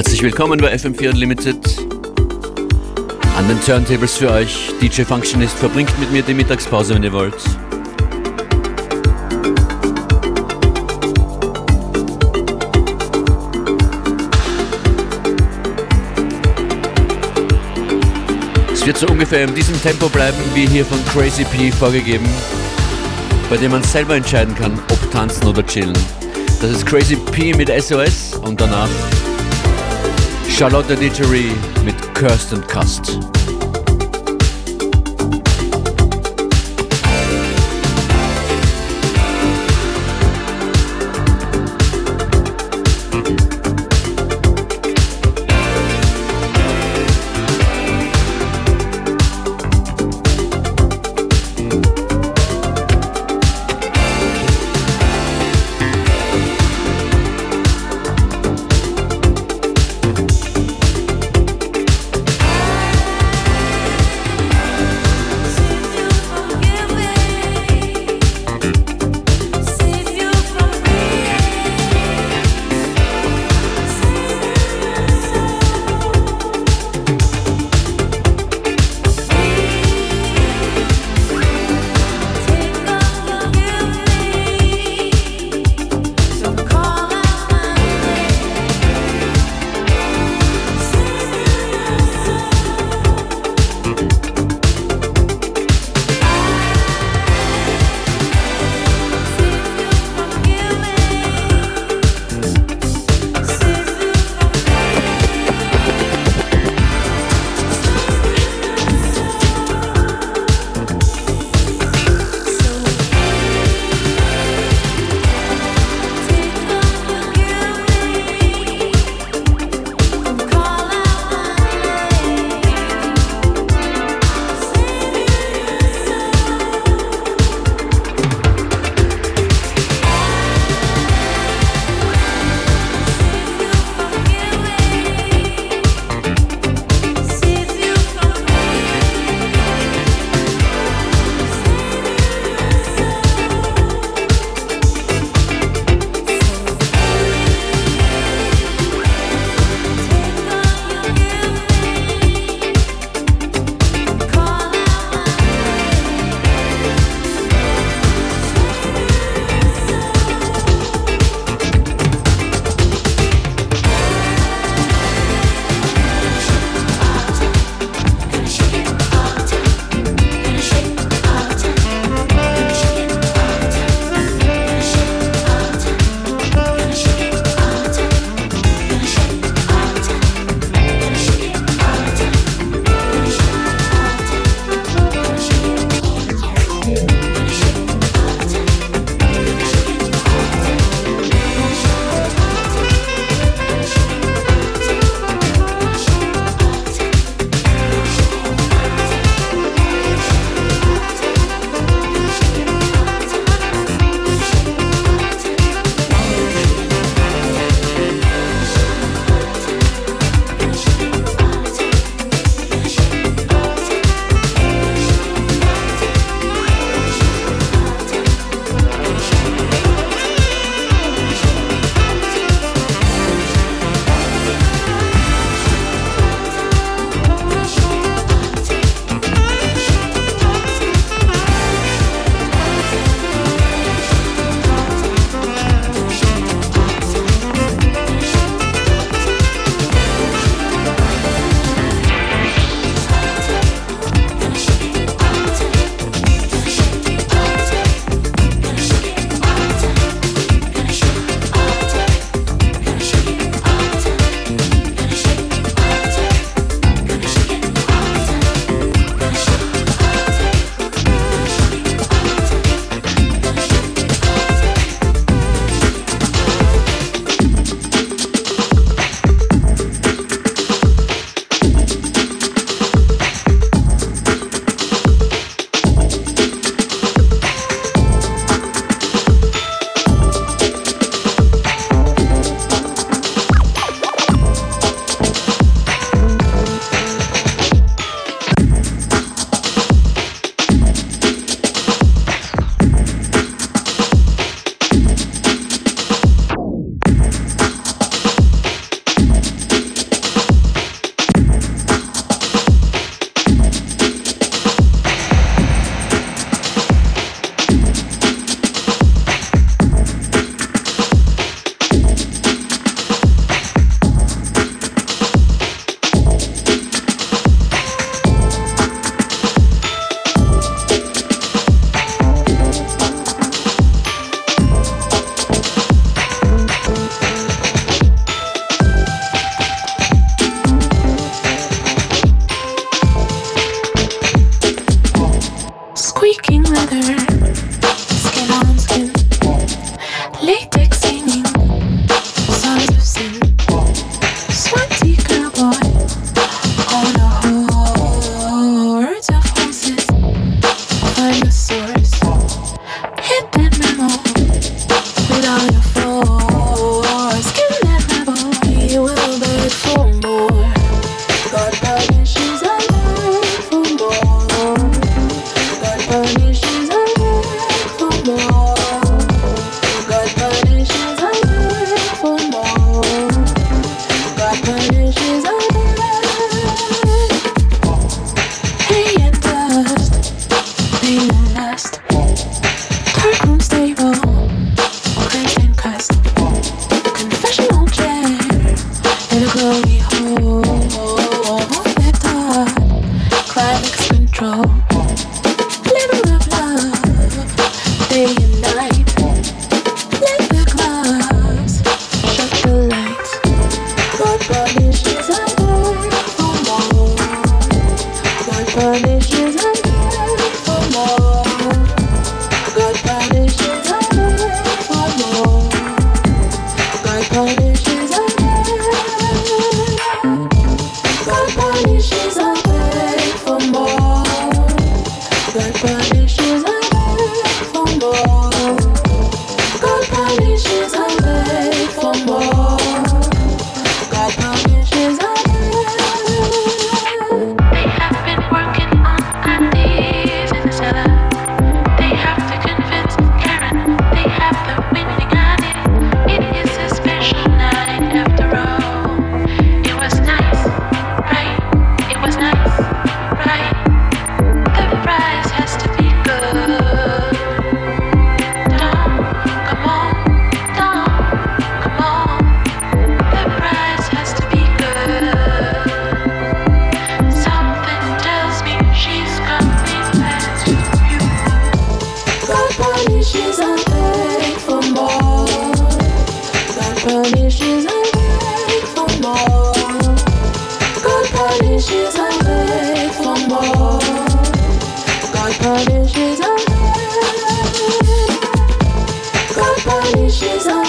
Herzlich willkommen bei FM4 Unlimited. An den Turntables für euch. DJ Functionist verbringt mit mir die Mittagspause, wenn ihr wollt. Es wird so ungefähr in diesem Tempo bleiben, wie hier von Crazy P vorgegeben, bei dem man selber entscheiden kann, ob tanzen oder chillen. Das ist Crazy P mit SOS und danach Charlotte Dittery mit and Cust. she's on.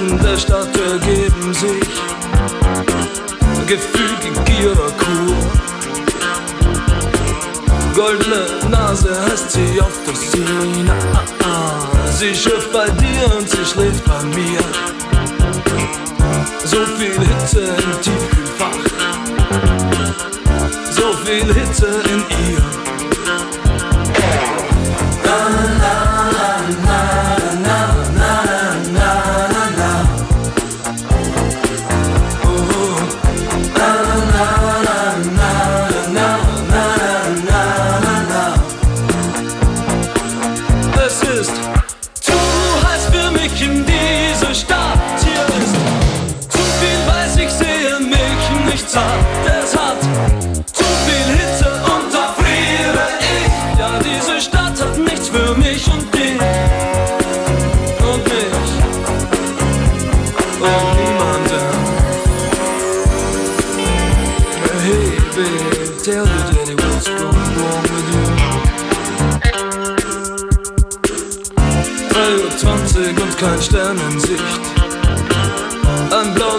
Stärksten der Stadt ergeben sich. Gefügig Gier Kur. Goldene Nase heißt sie auf der Szene. Sie schifft bei dir und sie schläft bei mir.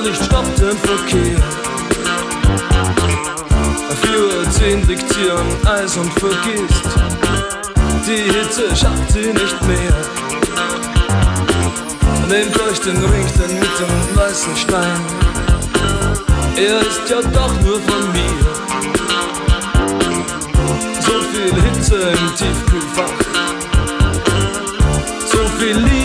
Ein Blaulicht stoppt den Verkehr. Uhr zehn am Eis und vergisst. Die Hitze schafft sie nicht mehr. Nehmt euch den Ring denn mit dem weißen Stein. Er ist ja doch nur von mir. So viel Hitze im Tiefkühlfach. So viel Liebe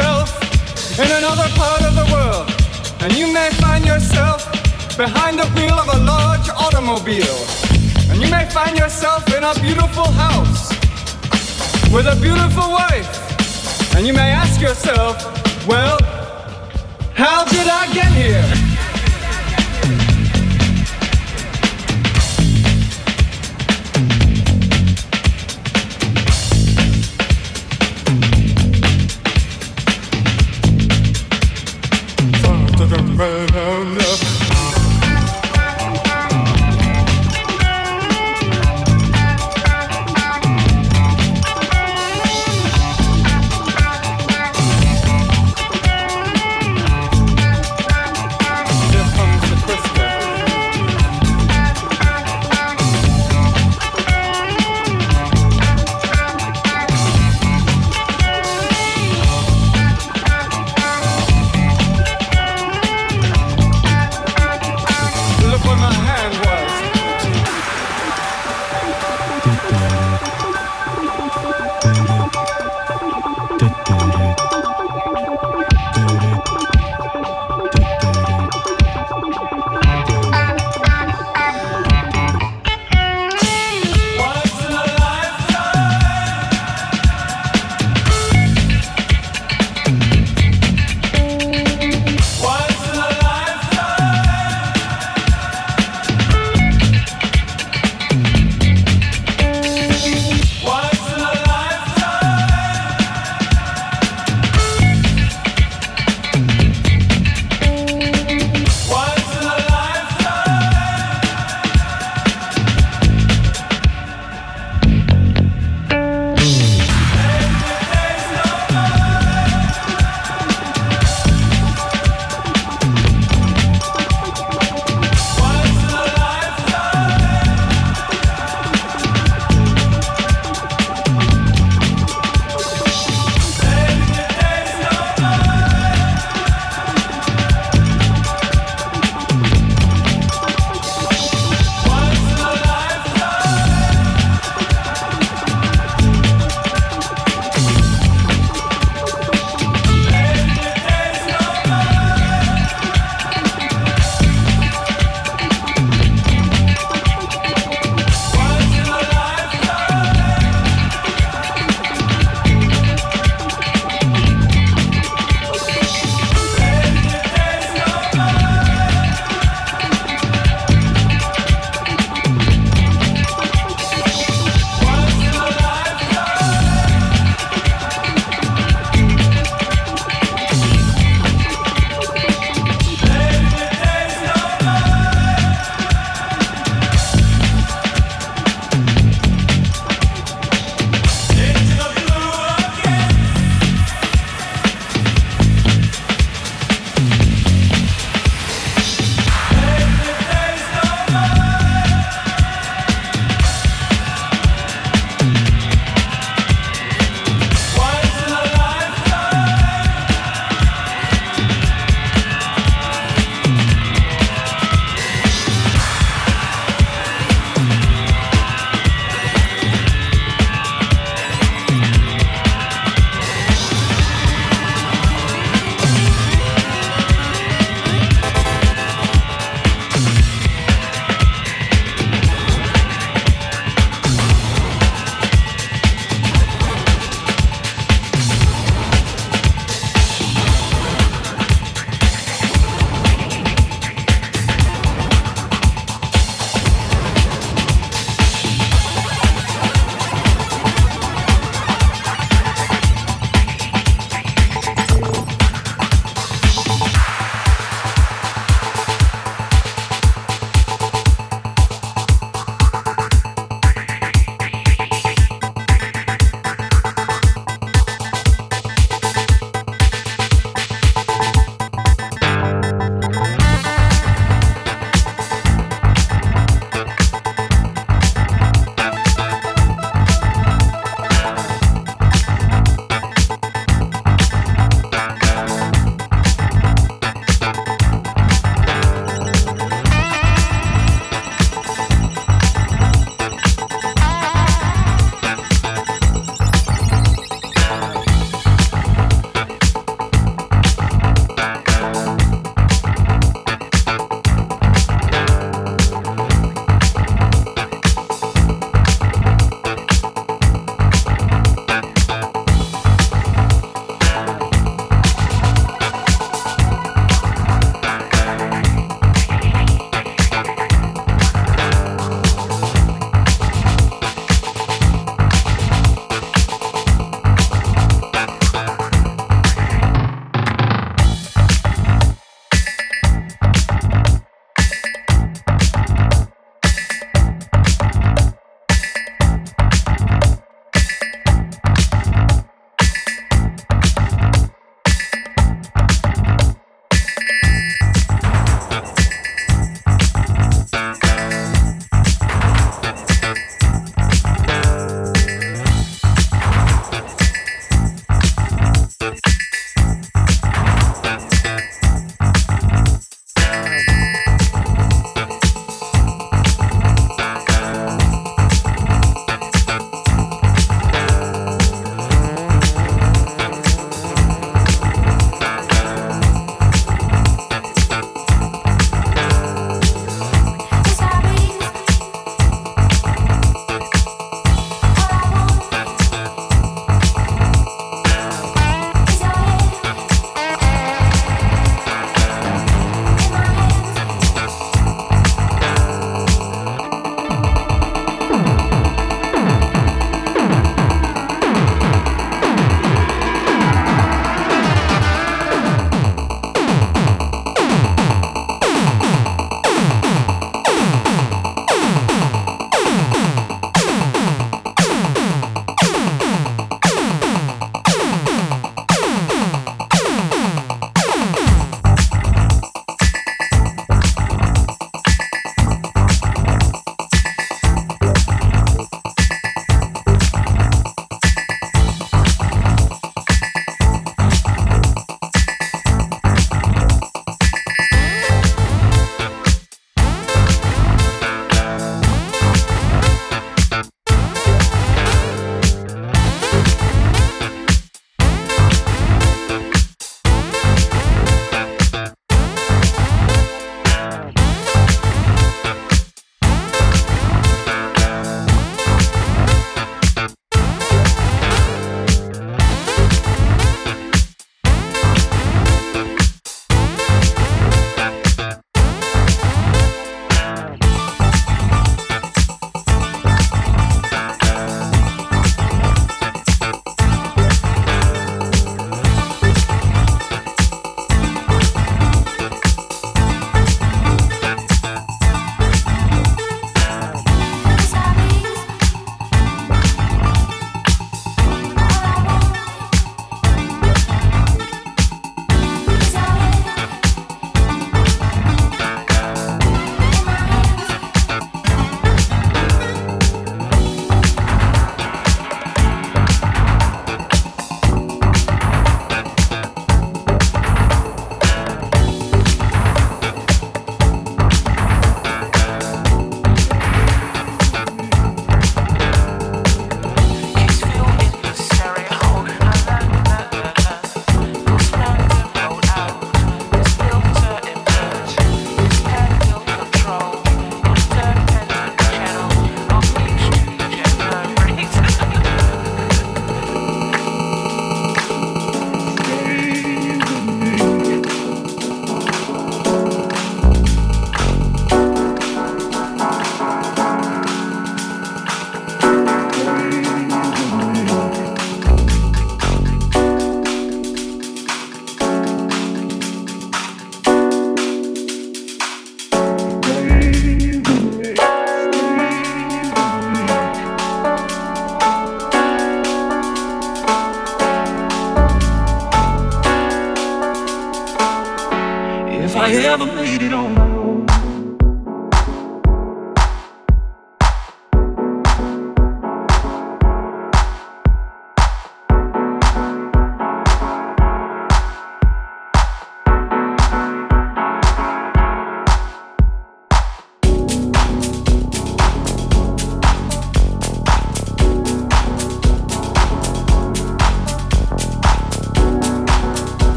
yourself in another part of the world. And you may find yourself behind the wheel of a large automobile. And you may find yourself in a beautiful house with a beautiful wife. And you may ask yourself, well, how did I get here?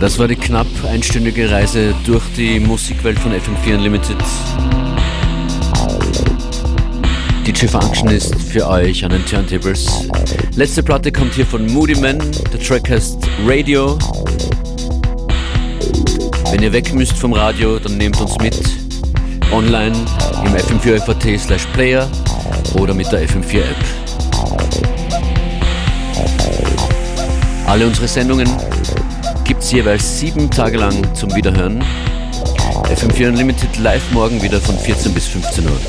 Das war die knapp einstündige Reise durch die Musikwelt von FM4 Unlimited. DJ Function ist für euch an den Turntables. Letzte Platte kommt hier von Moody Man. Der Track heißt Radio. Wenn ihr weg müsst vom Radio, dann nehmt uns mit. Online im FM4FAT slash Player oder mit der FM4 App. Alle unsere Sendungen gibt es jeweils sieben Tage lang zum Wiederhören. FM4 Unlimited live morgen wieder von 14 bis 15 Uhr.